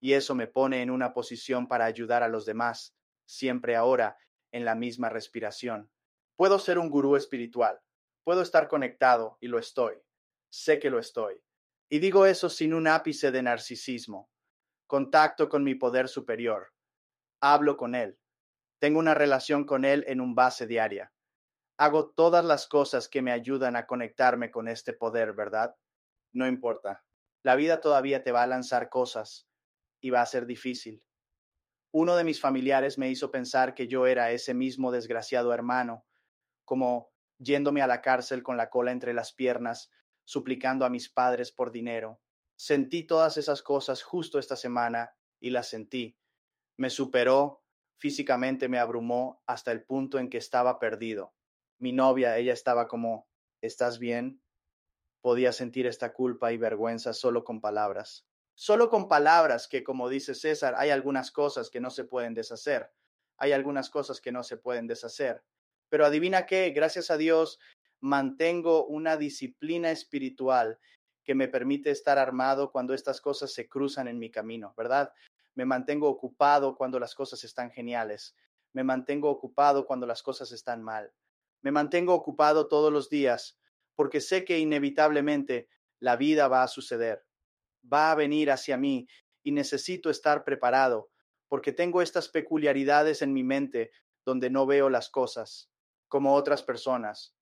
Y eso me pone en una posición para ayudar a los demás, siempre ahora en la misma respiración. Puedo ser un gurú espiritual, puedo estar conectado y lo estoy, sé que lo estoy. Y digo eso sin un ápice de narcisismo. Contacto con mi poder superior. Hablo con Él. Tengo una relación con Él en un base diaria. Hago todas las cosas que me ayudan a conectarme con este poder, ¿verdad? No importa. La vida todavía te va a lanzar cosas y va a ser difícil. Uno de mis familiares me hizo pensar que yo era ese mismo desgraciado hermano, como yéndome a la cárcel con la cola entre las piernas, suplicando a mis padres por dinero. Sentí todas esas cosas justo esta semana y las sentí. Me superó, físicamente me abrumó hasta el punto en que estaba perdido. Mi novia, ella estaba como, ¿estás bien? Podía sentir esta culpa y vergüenza solo con palabras. Solo con palabras que, como dice César, hay algunas cosas que no se pueden deshacer. Hay algunas cosas que no se pueden deshacer. Pero adivina qué, gracias a Dios, mantengo una disciplina espiritual que me permite estar armado cuando estas cosas se cruzan en mi camino, ¿verdad? Me mantengo ocupado cuando las cosas están geniales. Me mantengo ocupado cuando las cosas están mal. Me mantengo ocupado todos los días porque sé que inevitablemente la vida va a suceder, va a venir hacia mí y necesito estar preparado porque tengo estas peculiaridades en mi mente donde no veo las cosas como otras personas.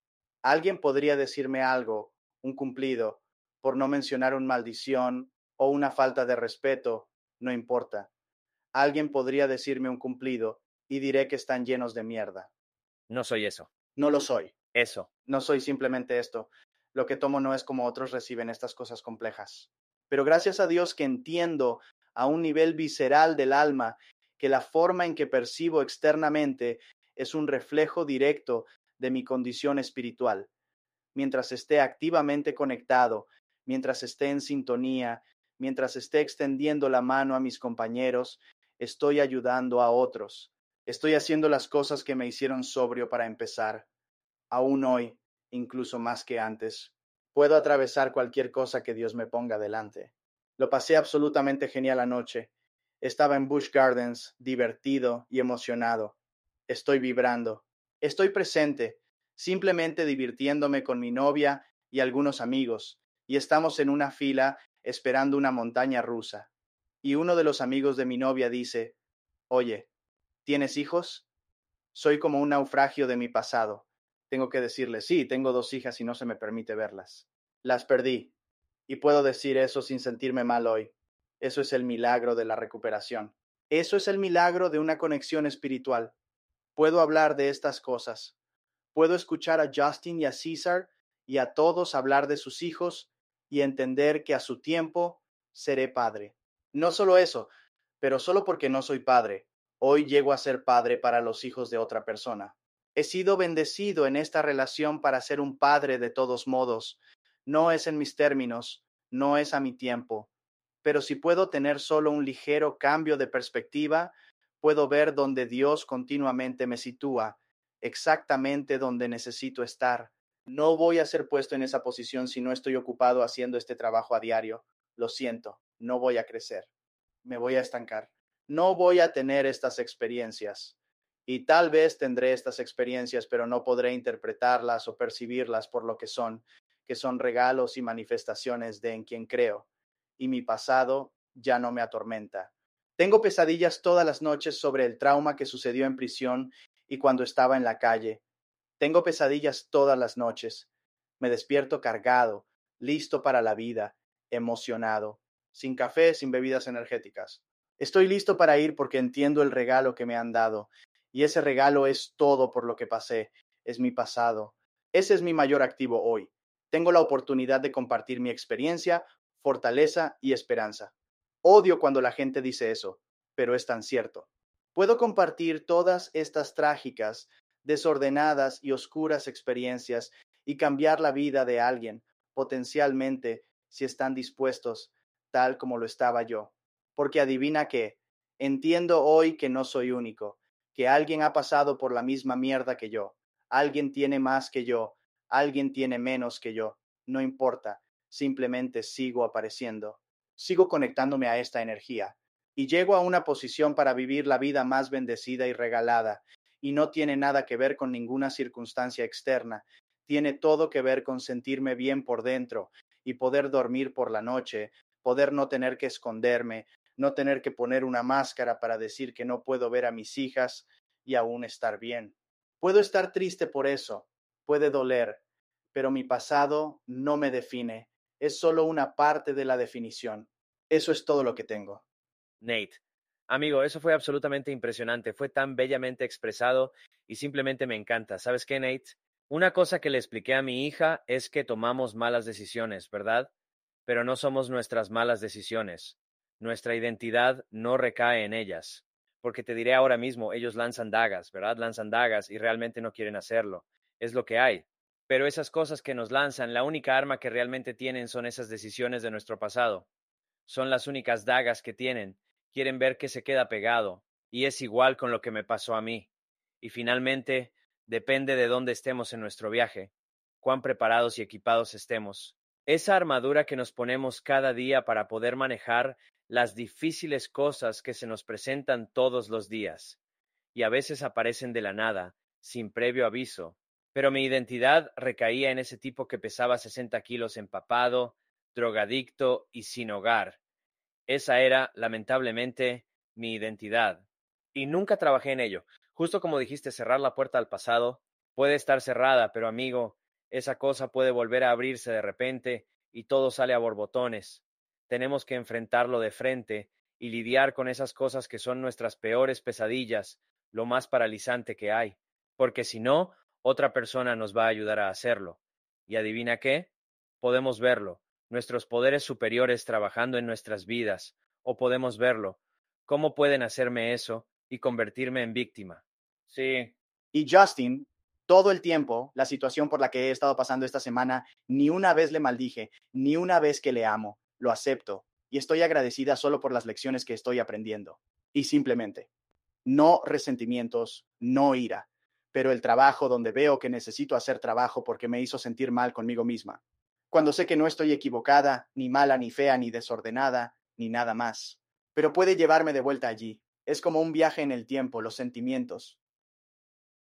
Alguien podría decirme algo, un cumplido, por no mencionar una maldición o una falta de respeto, no importa. Alguien podría decirme un cumplido y diré que están llenos de mierda. No soy eso. No lo soy. Eso. No soy simplemente esto. Lo que tomo no es como otros reciben estas cosas complejas. Pero gracias a Dios que entiendo a un nivel visceral del alma que la forma en que percibo externamente es un reflejo directo de mi condición espiritual. Mientras esté activamente conectado mientras esté en sintonía, mientras esté extendiendo la mano a mis compañeros, estoy ayudando a otros. Estoy haciendo las cosas que me hicieron sobrio para empezar. Aún hoy, incluso más que antes, puedo atravesar cualquier cosa que Dios me ponga delante. Lo pasé absolutamente genial anoche. Estaba en Bush Gardens, divertido y emocionado. Estoy vibrando. Estoy presente, simplemente divirtiéndome con mi novia y algunos amigos, y estamos en una fila esperando una montaña rusa. Y uno de los amigos de mi novia dice, Oye, ¿tienes hijos? Soy como un naufragio de mi pasado. Tengo que decirle, sí, tengo dos hijas y no se me permite verlas. Las perdí. Y puedo decir eso sin sentirme mal hoy. Eso es el milagro de la recuperación. Eso es el milagro de una conexión espiritual. Puedo hablar de estas cosas. Puedo escuchar a Justin y a César y a todos hablar de sus hijos y entender que a su tiempo seré padre. No solo eso, pero solo porque no soy padre, hoy llego a ser padre para los hijos de otra persona. He sido bendecido en esta relación para ser un padre de todos modos. No es en mis términos, no es a mi tiempo, pero si puedo tener solo un ligero cambio de perspectiva, puedo ver donde Dios continuamente me sitúa, exactamente donde necesito estar, no voy a ser puesto en esa posición si no estoy ocupado haciendo este trabajo a diario. Lo siento, no voy a crecer. Me voy a estancar. No voy a tener estas experiencias. Y tal vez tendré estas experiencias, pero no podré interpretarlas o percibirlas por lo que son, que son regalos y manifestaciones de en quien creo. Y mi pasado ya no me atormenta. Tengo pesadillas todas las noches sobre el trauma que sucedió en prisión y cuando estaba en la calle, tengo pesadillas todas las noches. Me despierto cargado, listo para la vida, emocionado, sin café, sin bebidas energéticas. Estoy listo para ir porque entiendo el regalo que me han dado, y ese regalo es todo por lo que pasé, es mi pasado. Ese es mi mayor activo hoy. Tengo la oportunidad de compartir mi experiencia, fortaleza y esperanza. Odio cuando la gente dice eso, pero es tan cierto. Puedo compartir todas estas trágicas, desordenadas y oscuras experiencias y cambiar la vida de alguien, potencialmente, si están dispuestos, tal como lo estaba yo. Porque adivina que, entiendo hoy que no soy único, que alguien ha pasado por la misma mierda que yo, alguien tiene más que yo, alguien tiene menos que yo, no importa, simplemente sigo apareciendo, sigo conectándome a esta energía, y llego a una posición para vivir la vida más bendecida y regalada, y no tiene nada que ver con ninguna circunstancia externa. Tiene todo que ver con sentirme bien por dentro y poder dormir por la noche, poder no tener que esconderme, no tener que poner una máscara para decir que no puedo ver a mis hijas y aún estar bien. Puedo estar triste por eso, puede doler, pero mi pasado no me define, es solo una parte de la definición. Eso es todo lo que tengo. Nate, Amigo, eso fue absolutamente impresionante, fue tan bellamente expresado y simplemente me encanta. ¿Sabes qué, Nate? Una cosa que le expliqué a mi hija es que tomamos malas decisiones, ¿verdad? Pero no somos nuestras malas decisiones. Nuestra identidad no recae en ellas. Porque te diré ahora mismo, ellos lanzan dagas, ¿verdad? Lanzan dagas y realmente no quieren hacerlo. Es lo que hay. Pero esas cosas que nos lanzan, la única arma que realmente tienen son esas decisiones de nuestro pasado. Son las únicas dagas que tienen. Quieren ver que se queda pegado. Y es igual con lo que me pasó a mí. Y finalmente, depende de dónde estemos en nuestro viaje, cuán preparados y equipados estemos. Esa armadura que nos ponemos cada día para poder manejar las difíciles cosas que se nos presentan todos los días, y a veces aparecen de la nada, sin previo aviso, pero mi identidad recaía en ese tipo que pesaba 60 kilos empapado, drogadicto y sin hogar. Esa era, lamentablemente, mi identidad. Y nunca trabajé en ello. Justo como dijiste, cerrar la puerta al pasado puede estar cerrada, pero amigo, esa cosa puede volver a abrirse de repente y todo sale a borbotones. Tenemos que enfrentarlo de frente y lidiar con esas cosas que son nuestras peores pesadillas, lo más paralizante que hay, porque si no, otra persona nos va a ayudar a hacerlo. Y adivina qué, podemos verlo, nuestros poderes superiores trabajando en nuestras vidas, o podemos verlo, cómo pueden hacerme eso y convertirme en víctima. Sí. Y Justin, todo el tiempo, la situación por la que he estado pasando esta semana, ni una vez le maldije, ni una vez que le amo lo acepto y estoy agradecida solo por las lecciones que estoy aprendiendo. Y simplemente, no resentimientos, no ira, pero el trabajo donde veo que necesito hacer trabajo porque me hizo sentir mal conmigo misma. Cuando sé que no estoy equivocada, ni mala, ni fea, ni desordenada, ni nada más. Pero puede llevarme de vuelta allí. Es como un viaje en el tiempo, los sentimientos.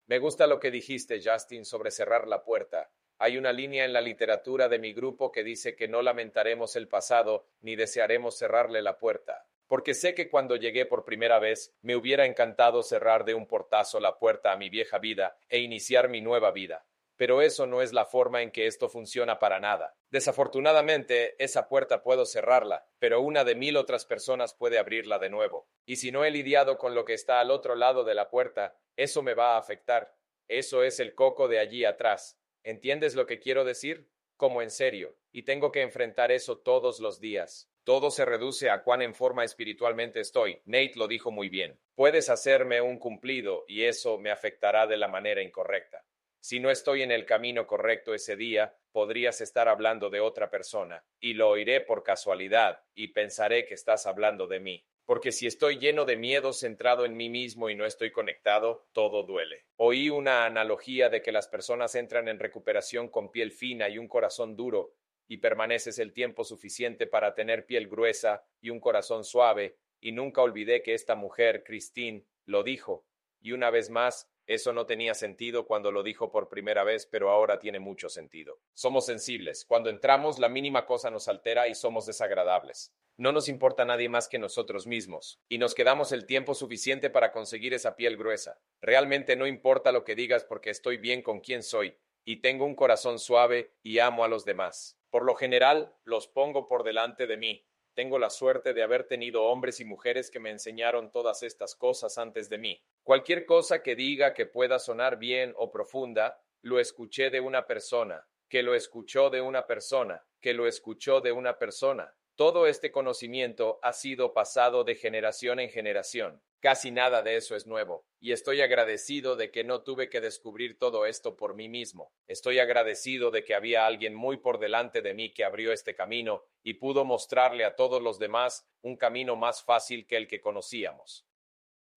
Me gusta lo que dijiste, Justin, sobre cerrar la puerta. Hay una línea en la literatura de mi grupo que dice que no lamentaremos el pasado ni desearemos cerrarle la puerta, porque sé que cuando llegué por primera vez me hubiera encantado cerrar de un portazo la puerta a mi vieja vida e iniciar mi nueva vida. Pero eso no es la forma en que esto funciona para nada. Desafortunadamente, esa puerta puedo cerrarla, pero una de mil otras personas puede abrirla de nuevo. Y si no he lidiado con lo que está al otro lado de la puerta, eso me va a afectar. Eso es el coco de allí atrás. ¿Entiendes lo que quiero decir? Como en serio, y tengo que enfrentar eso todos los días. Todo se reduce a cuán en forma espiritualmente estoy. Nate lo dijo muy bien. Puedes hacerme un cumplido y eso me afectará de la manera incorrecta. Si no estoy en el camino correcto ese día, podrías estar hablando de otra persona, y lo oiré por casualidad, y pensaré que estás hablando de mí porque si estoy lleno de miedo centrado en mí mismo y no estoy conectado, todo duele. Oí una analogía de que las personas entran en recuperación con piel fina y un corazón duro, y permaneces el tiempo suficiente para tener piel gruesa y un corazón suave, y nunca olvidé que esta mujer, Christine, lo dijo, y una vez más, eso no tenía sentido cuando lo dijo por primera vez, pero ahora tiene mucho sentido. Somos sensibles. Cuando entramos, la mínima cosa nos altera y somos desagradables. No nos importa nadie más que nosotros mismos, y nos quedamos el tiempo suficiente para conseguir esa piel gruesa. Realmente no importa lo que digas porque estoy bien con quien soy, y tengo un corazón suave y amo a los demás. Por lo general, los pongo por delante de mí. Tengo la suerte de haber tenido hombres y mujeres que me enseñaron todas estas cosas antes de mí. Cualquier cosa que diga que pueda sonar bien o profunda, lo escuché de una persona, que lo escuchó de una persona, que lo escuchó de una persona. Todo este conocimiento ha sido pasado de generación en generación. Casi nada de eso es nuevo, y estoy agradecido de que no tuve que descubrir todo esto por mí mismo. Estoy agradecido de que había alguien muy por delante de mí que abrió este camino y pudo mostrarle a todos los demás un camino más fácil que el que conocíamos.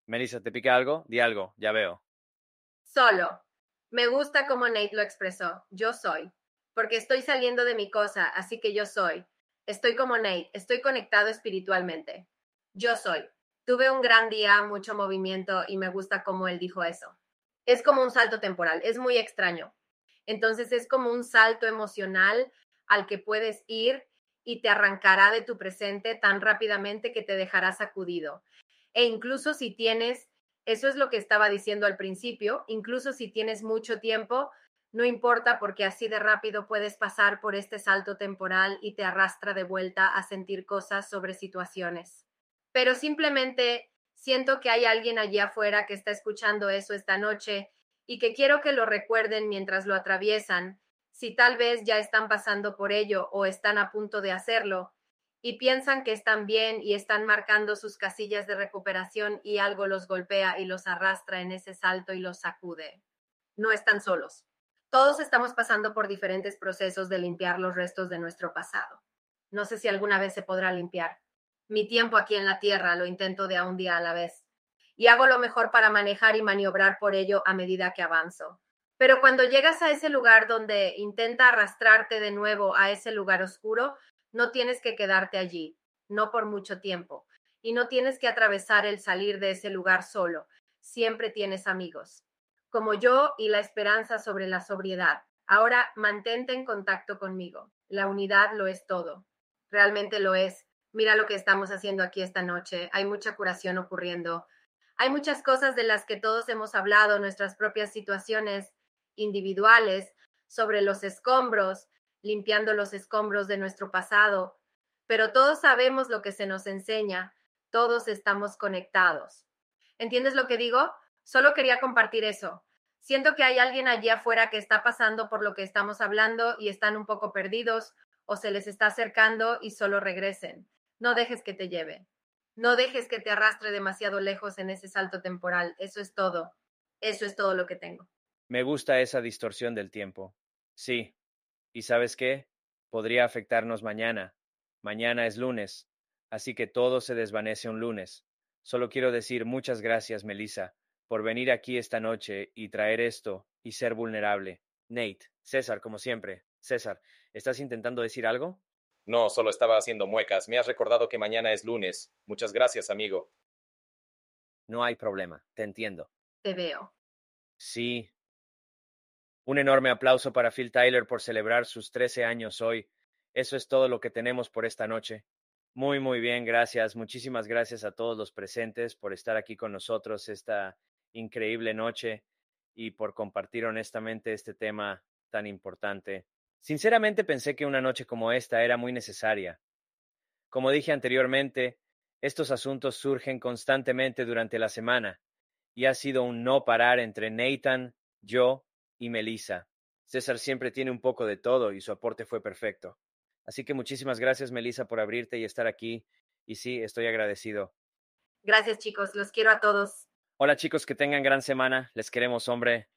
Melissa, ¿te pica algo? Di algo, ya veo. Solo. Me gusta como Nate lo expresó. Yo soy. Porque estoy saliendo de mi cosa, así que yo soy. Estoy como Nate, estoy conectado espiritualmente. Yo soy. Tuve un gran día, mucho movimiento y me gusta cómo él dijo eso. Es como un salto temporal, es muy extraño. Entonces es como un salto emocional al que puedes ir y te arrancará de tu presente tan rápidamente que te dejará sacudido. E incluso si tienes, eso es lo que estaba diciendo al principio, incluso si tienes mucho tiempo, no importa porque así de rápido puedes pasar por este salto temporal y te arrastra de vuelta a sentir cosas sobre situaciones. Pero simplemente siento que hay alguien allí afuera que está escuchando eso esta noche y que quiero que lo recuerden mientras lo atraviesan, si tal vez ya están pasando por ello o están a punto de hacerlo, y piensan que están bien y están marcando sus casillas de recuperación y algo los golpea y los arrastra en ese salto y los sacude. No están solos. Todos estamos pasando por diferentes procesos de limpiar los restos de nuestro pasado. No sé si alguna vez se podrá limpiar. Mi tiempo aquí en la Tierra lo intento de a un día a la vez. Y hago lo mejor para manejar y maniobrar por ello a medida que avanzo. Pero cuando llegas a ese lugar donde intenta arrastrarte de nuevo a ese lugar oscuro, no tienes que quedarte allí, no por mucho tiempo. Y no tienes que atravesar el salir de ese lugar solo. Siempre tienes amigos como yo y la esperanza sobre la sobriedad. Ahora mantente en contacto conmigo. La unidad lo es todo. Realmente lo es. Mira lo que estamos haciendo aquí esta noche. Hay mucha curación ocurriendo. Hay muchas cosas de las que todos hemos hablado, nuestras propias situaciones individuales, sobre los escombros, limpiando los escombros de nuestro pasado. Pero todos sabemos lo que se nos enseña. Todos estamos conectados. ¿Entiendes lo que digo? Solo quería compartir eso. Siento que hay alguien allí afuera que está pasando por lo que estamos hablando y están un poco perdidos o se les está acercando y solo regresen. No dejes que te lleve. No dejes que te arrastre demasiado lejos en ese salto temporal. Eso es todo. Eso es todo lo que tengo. Me gusta esa distorsión del tiempo. Sí. ¿Y sabes qué? Podría afectarnos mañana. Mañana es lunes. Así que todo se desvanece un lunes. Solo quiero decir muchas gracias, Melissa por venir aquí esta noche y traer esto y ser vulnerable. Nate, César, como siempre. César, ¿estás intentando decir algo? No, solo estaba haciendo muecas. Me has recordado que mañana es lunes. Muchas gracias, amigo. No hay problema, te entiendo. Te veo. Sí. Un enorme aplauso para Phil Tyler por celebrar sus 13 años hoy. Eso es todo lo que tenemos por esta noche. Muy, muy bien, gracias. Muchísimas gracias a todos los presentes por estar aquí con nosotros esta increíble noche y por compartir honestamente este tema tan importante. Sinceramente pensé que una noche como esta era muy necesaria. Como dije anteriormente, estos asuntos surgen constantemente durante la semana y ha sido un no parar entre Nathan, yo y Melissa. César siempre tiene un poco de todo y su aporte fue perfecto. Así que muchísimas gracias, Melissa, por abrirte y estar aquí. Y sí, estoy agradecido. Gracias, chicos. Los quiero a todos. Hola chicos, que tengan gran semana. Les queremos, hombre.